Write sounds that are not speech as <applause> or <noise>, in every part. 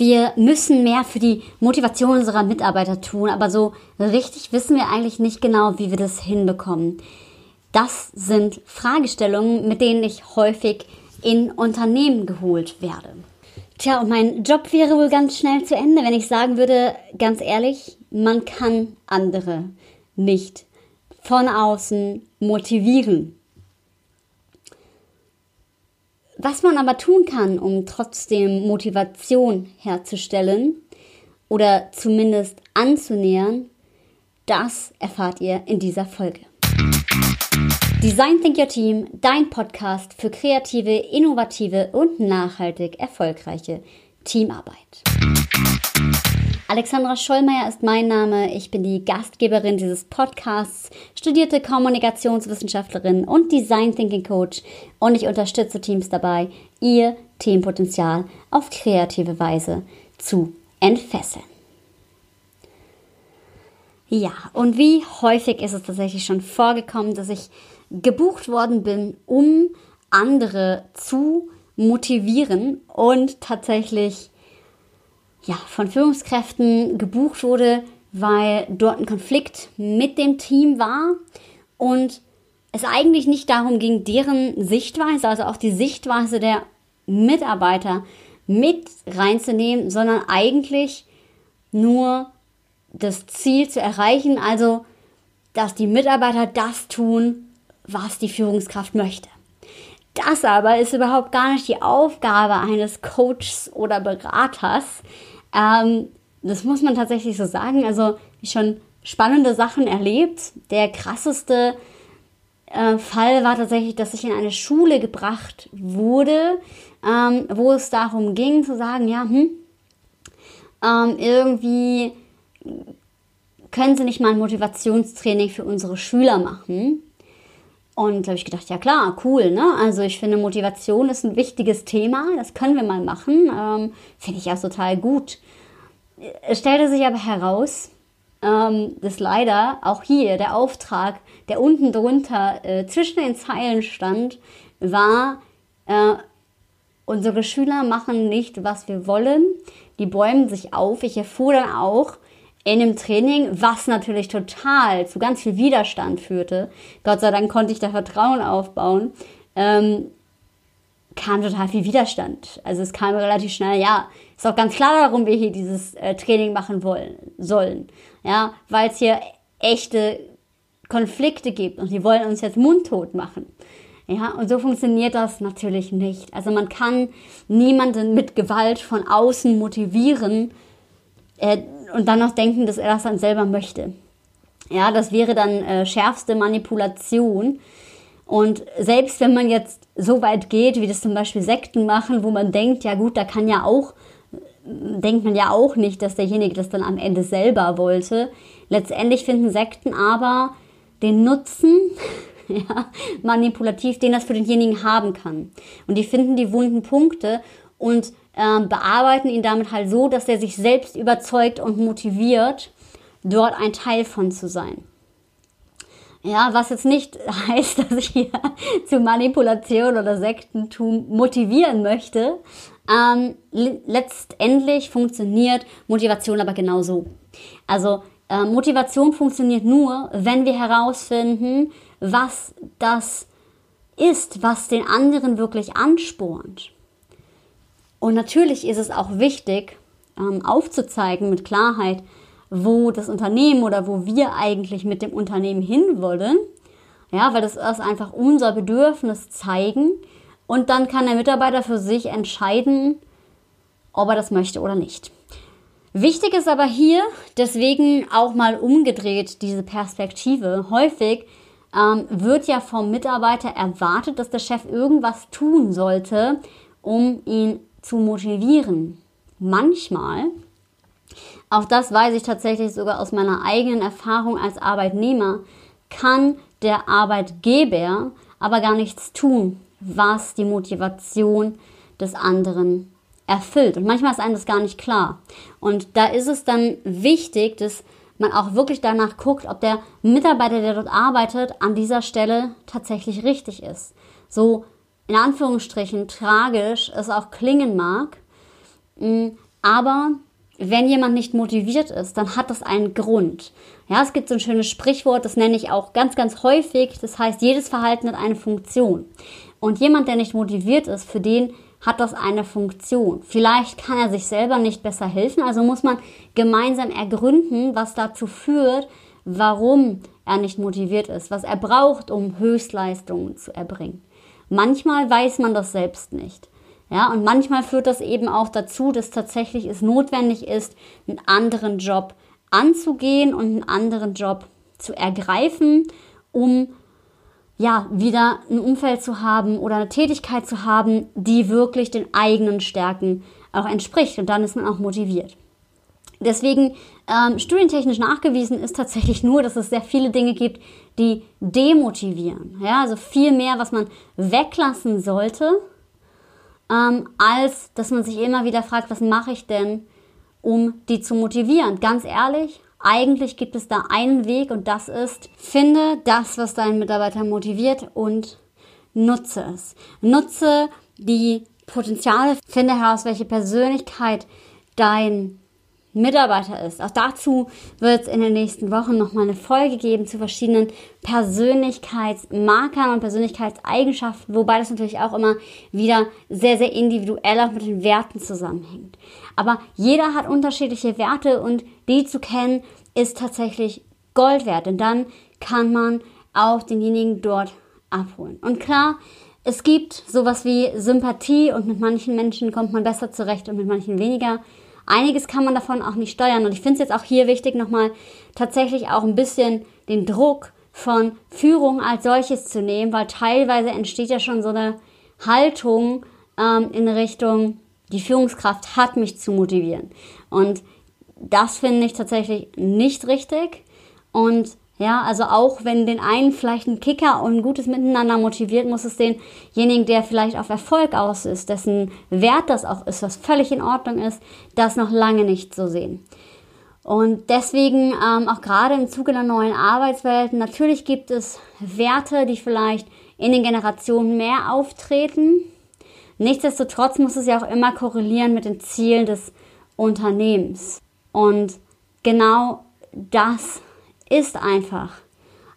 wir müssen mehr für die Motivation unserer Mitarbeiter tun, aber so richtig wissen wir eigentlich nicht genau, wie wir das hinbekommen. Das sind Fragestellungen, mit denen ich häufig in Unternehmen geholt werde. Tja, und mein Job wäre wohl ganz schnell zu Ende, wenn ich sagen würde, ganz ehrlich, man kann andere nicht von außen motivieren. Was man aber tun kann, um trotzdem Motivation herzustellen oder zumindest anzunähern, das erfahrt ihr in dieser Folge. Design Think Your Team, dein Podcast für kreative, innovative und nachhaltig erfolgreiche Teamarbeit. Alexandra Schollmeier ist mein Name. Ich bin die Gastgeberin dieses Podcasts, studierte Kommunikationswissenschaftlerin und Design Thinking Coach und ich unterstütze Teams dabei, ihr Teampotenzial auf kreative Weise zu entfesseln. Ja, und wie häufig ist es tatsächlich schon vorgekommen, dass ich gebucht worden bin, um andere zu motivieren und tatsächlich ja, von Führungskräften gebucht wurde, weil dort ein Konflikt mit dem Team war und es eigentlich nicht darum ging, deren Sichtweise, also auch die Sichtweise der Mitarbeiter mit reinzunehmen, sondern eigentlich nur das Ziel zu erreichen, also dass die Mitarbeiter das tun, was die Führungskraft möchte. Das aber ist überhaupt gar nicht die Aufgabe eines Coaches oder Beraters. Ähm, das muss man tatsächlich so sagen. Also schon spannende Sachen erlebt. Der krasseste äh, Fall war tatsächlich, dass ich in eine Schule gebracht wurde, ähm, wo es darum ging zu sagen, ja, hm, ähm, irgendwie können Sie nicht mal ein Motivationstraining für unsere Schüler machen? Und da habe ich gedacht, ja klar, cool, ne? Also ich finde, Motivation ist ein wichtiges Thema, das können wir mal machen. Ähm, finde ich auch total gut. Es stellte sich aber heraus, ähm, dass leider auch hier der Auftrag, der unten drunter äh, zwischen den Zeilen stand, war, äh, unsere Schüler machen nicht, was wir wollen. Die bäumen sich auf. Ich erfuhr dann auch, in dem Training, was natürlich total zu ganz viel Widerstand führte. Gott sei Dank konnte ich da Vertrauen aufbauen. Ähm, kam total viel Widerstand. Also es kam relativ schnell, ja, ist auch ganz klar, warum wir hier dieses äh, Training machen wollen, sollen. Ja, weil es hier echte Konflikte gibt und die wollen uns jetzt mundtot machen. Ja, und so funktioniert das natürlich nicht. Also man kann niemanden mit Gewalt von außen motivieren, äh, und dann noch denken, dass er das dann selber möchte. Ja, das wäre dann äh, schärfste Manipulation. Und selbst wenn man jetzt so weit geht, wie das zum Beispiel Sekten machen, wo man denkt, ja gut, da kann ja auch, denkt man ja auch nicht, dass derjenige das dann am Ende selber wollte. Letztendlich finden Sekten aber den Nutzen, <laughs> ja, manipulativ, den das für denjenigen haben kann. Und die finden die wunden Punkte und ähm, bearbeiten ihn damit halt so, dass er sich selbst überzeugt und motiviert, dort ein Teil von zu sein. Ja, was jetzt nicht <laughs> heißt, dass ich hier <laughs> zu Manipulation oder Sektentum motivieren möchte. Ähm, letztendlich funktioniert Motivation aber genau so. Also äh, Motivation funktioniert nur, wenn wir herausfinden, was das ist, was den anderen wirklich anspornt. Und natürlich ist es auch wichtig, ähm, aufzuzeigen mit Klarheit, wo das Unternehmen oder wo wir eigentlich mit dem Unternehmen hinwollen. Ja, weil das ist einfach unser Bedürfnis zeigen. Und dann kann der Mitarbeiter für sich entscheiden, ob er das möchte oder nicht. Wichtig ist aber hier deswegen auch mal umgedreht diese Perspektive. Häufig ähm, wird ja vom Mitarbeiter erwartet, dass der Chef irgendwas tun sollte, um ihn zu motivieren. Manchmal, auch das weiß ich tatsächlich sogar aus meiner eigenen Erfahrung als Arbeitnehmer, kann der Arbeitgeber aber gar nichts tun, was die Motivation des anderen erfüllt. Und manchmal ist einem das gar nicht klar. Und da ist es dann wichtig, dass man auch wirklich danach guckt, ob der Mitarbeiter, der dort arbeitet, an dieser Stelle tatsächlich richtig ist. So in Anführungsstrichen tragisch es auch klingen mag, mm, Aber wenn jemand nicht motiviert ist, dann hat das einen Grund. Ja, es gibt so ein schönes Sprichwort, das nenne ich auch ganz, ganz häufig. Das heißt, jedes Verhalten hat eine Funktion. Und jemand, der nicht motiviert ist, für den hat das eine Funktion. Vielleicht kann er sich selber nicht besser helfen, also muss man gemeinsam ergründen, was dazu führt, warum er nicht motiviert ist, was er braucht, um Höchstleistungen zu erbringen. Manchmal weiß man das selbst nicht. Ja, und manchmal führt das eben auch dazu, dass tatsächlich es notwendig ist, einen anderen Job anzugehen und einen anderen Job zu ergreifen, um ja, wieder ein Umfeld zu haben oder eine Tätigkeit zu haben, die wirklich den eigenen Stärken auch entspricht. Und dann ist man auch motiviert. Deswegen ähm, studientechnisch nachgewiesen ist tatsächlich nur, dass es sehr viele Dinge gibt, die demotivieren. Ja, also viel mehr, was man weglassen sollte, ähm, als dass man sich immer wieder fragt, was mache ich denn, um die zu motivieren. Ganz ehrlich, eigentlich gibt es da einen Weg und das ist, finde das, was deinen Mitarbeiter motiviert und nutze es. Nutze die Potenziale, finde heraus, welche Persönlichkeit dein Mitarbeiter ist. Auch dazu wird es in den nächsten Wochen nochmal eine Folge geben zu verschiedenen Persönlichkeitsmarkern und Persönlichkeitseigenschaften, wobei das natürlich auch immer wieder sehr, sehr individuell auch mit den Werten zusammenhängt. Aber jeder hat unterschiedliche Werte und die zu kennen ist tatsächlich Gold wert, denn dann kann man auch denjenigen dort abholen. Und klar, es gibt sowas wie Sympathie und mit manchen Menschen kommt man besser zurecht und mit manchen weniger. Einiges kann man davon auch nicht steuern. Und ich finde es jetzt auch hier wichtig, nochmal tatsächlich auch ein bisschen den Druck von Führung als solches zu nehmen, weil teilweise entsteht ja schon so eine Haltung ähm, in Richtung, die Führungskraft hat mich zu motivieren. Und das finde ich tatsächlich nicht richtig. Und ja, also auch wenn den einen vielleicht ein Kicker und ein gutes Miteinander motiviert, muss es denjenigen, der vielleicht auf Erfolg aus ist, dessen Wert das auch ist, was völlig in Ordnung ist, das noch lange nicht so sehen. Und deswegen ähm, auch gerade im Zuge der neuen Arbeitswelten, natürlich gibt es Werte, die vielleicht in den Generationen mehr auftreten. Nichtsdestotrotz muss es ja auch immer korrelieren mit den Zielen des Unternehmens. Und genau das ist einfach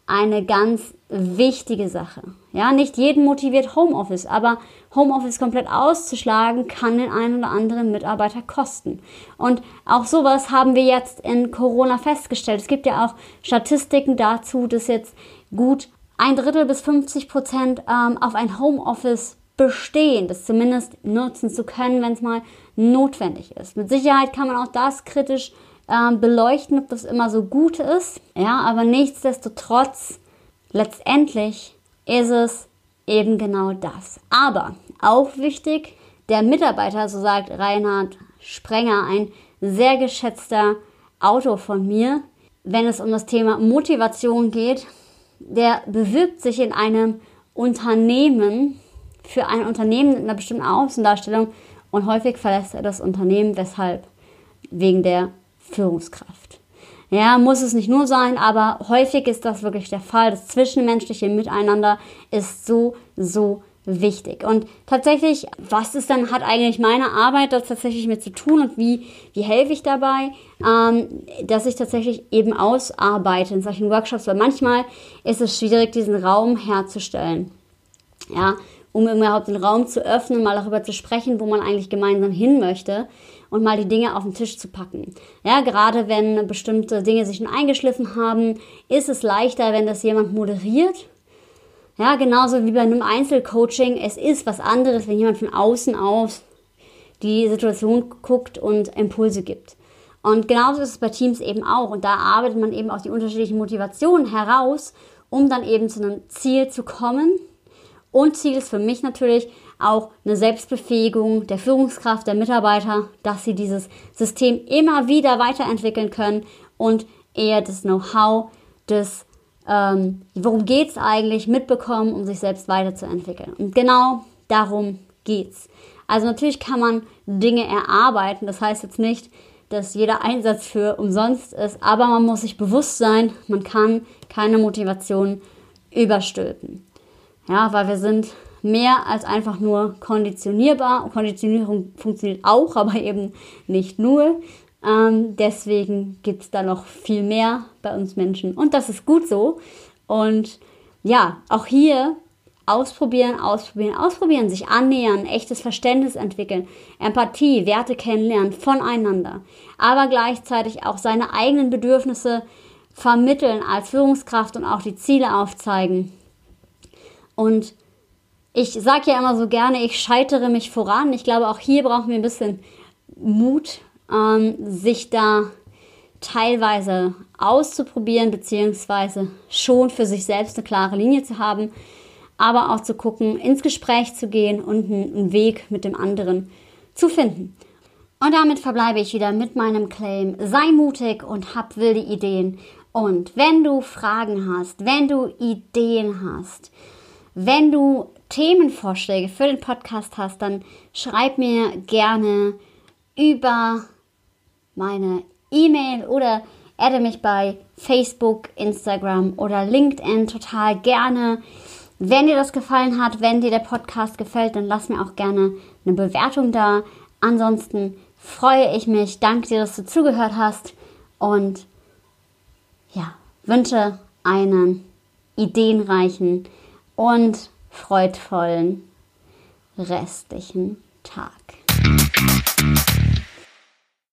eine ganz wichtige Sache. Ja, nicht jeden motiviert Homeoffice, aber Homeoffice komplett auszuschlagen kann den einen oder anderen Mitarbeiter kosten. Und auch sowas haben wir jetzt in Corona festgestellt. Es gibt ja auch Statistiken dazu, dass jetzt gut ein Drittel bis 50 Prozent ähm, auf ein Homeoffice bestehen, das zumindest nutzen zu können, wenn es mal notwendig ist. Mit Sicherheit kann man auch das kritisch äh, beleuchten, ob das immer so gut ist. Ja, aber nichtsdestotrotz, letztendlich ist es eben genau das. Aber auch wichtig, der Mitarbeiter, so sagt Reinhard Sprenger, ein sehr geschätzter Autor von mir, wenn es um das Thema Motivation geht, der bewirbt sich in einem Unternehmen für ein Unternehmen mit einer bestimmten Außendarstellung und häufig verlässt er das Unternehmen, weshalb? Wegen der Führungskraft. Ja, muss es nicht nur sein, aber häufig ist das wirklich der Fall. Das zwischenmenschliche Miteinander ist so, so wichtig. Und tatsächlich, was ist dann, hat eigentlich meine Arbeit da tatsächlich mit zu tun und wie, wie helfe ich dabei, ähm, dass ich tatsächlich eben ausarbeite in solchen Workshops, weil manchmal ist es schwierig, diesen Raum herzustellen. Ja, um überhaupt den Raum zu öffnen, mal darüber zu sprechen, wo man eigentlich gemeinsam hin möchte und mal die Dinge auf den Tisch zu packen. Ja, gerade wenn bestimmte Dinge sich schon eingeschliffen haben, ist es leichter, wenn das jemand moderiert. Ja, genauso wie bei einem Einzelcoaching. Es ist was anderes, wenn jemand von außen aus die Situation guckt und Impulse gibt. Und genauso ist es bei Teams eben auch. Und da arbeitet man eben auch die unterschiedlichen Motivationen heraus, um dann eben zu einem Ziel zu kommen und Ziel ist für mich natürlich auch eine Selbstbefähigung der Führungskraft, der Mitarbeiter, dass sie dieses System immer wieder weiterentwickeln können und eher das Know-how, das, ähm, worum geht es eigentlich, mitbekommen, um sich selbst weiterzuentwickeln. Und genau darum geht's. Also natürlich kann man Dinge erarbeiten, das heißt jetzt nicht, dass jeder Einsatz für umsonst ist, aber man muss sich bewusst sein, man kann keine Motivation überstülpen. Ja, weil wir sind mehr als einfach nur konditionierbar. Konditionierung funktioniert auch, <laughs> aber eben nicht nur. Ähm, deswegen gibt es da noch viel mehr bei uns Menschen. Und das ist gut so. Und ja, auch hier ausprobieren, ausprobieren, ausprobieren, sich annähern, echtes Verständnis entwickeln, Empathie, Werte kennenlernen voneinander, aber gleichzeitig auch seine eigenen Bedürfnisse vermitteln als Führungskraft und auch die Ziele aufzeigen. Und ich sage ja immer so gerne, ich scheitere mich voran. Ich glaube, auch hier brauchen wir ein bisschen Mut, ähm, sich da teilweise auszuprobieren, beziehungsweise schon für sich selbst eine klare Linie zu haben, aber auch zu gucken, ins Gespräch zu gehen und einen Weg mit dem anderen zu finden. Und damit verbleibe ich wieder mit meinem Claim. Sei mutig und hab wilde Ideen. Und wenn du Fragen hast, wenn du Ideen hast, wenn du Themenvorschläge für den Podcast hast, dann schreib mir gerne über meine E-Mail oder adde mich bei Facebook, Instagram oder LinkedIn total gerne. Wenn dir das gefallen hat, wenn dir der Podcast gefällt, dann lass mir auch gerne eine Bewertung da. Ansonsten freue ich mich. Danke dir, dass du zugehört hast und ja, wünsche einen ideenreichen und freudvollen restlichen Tag.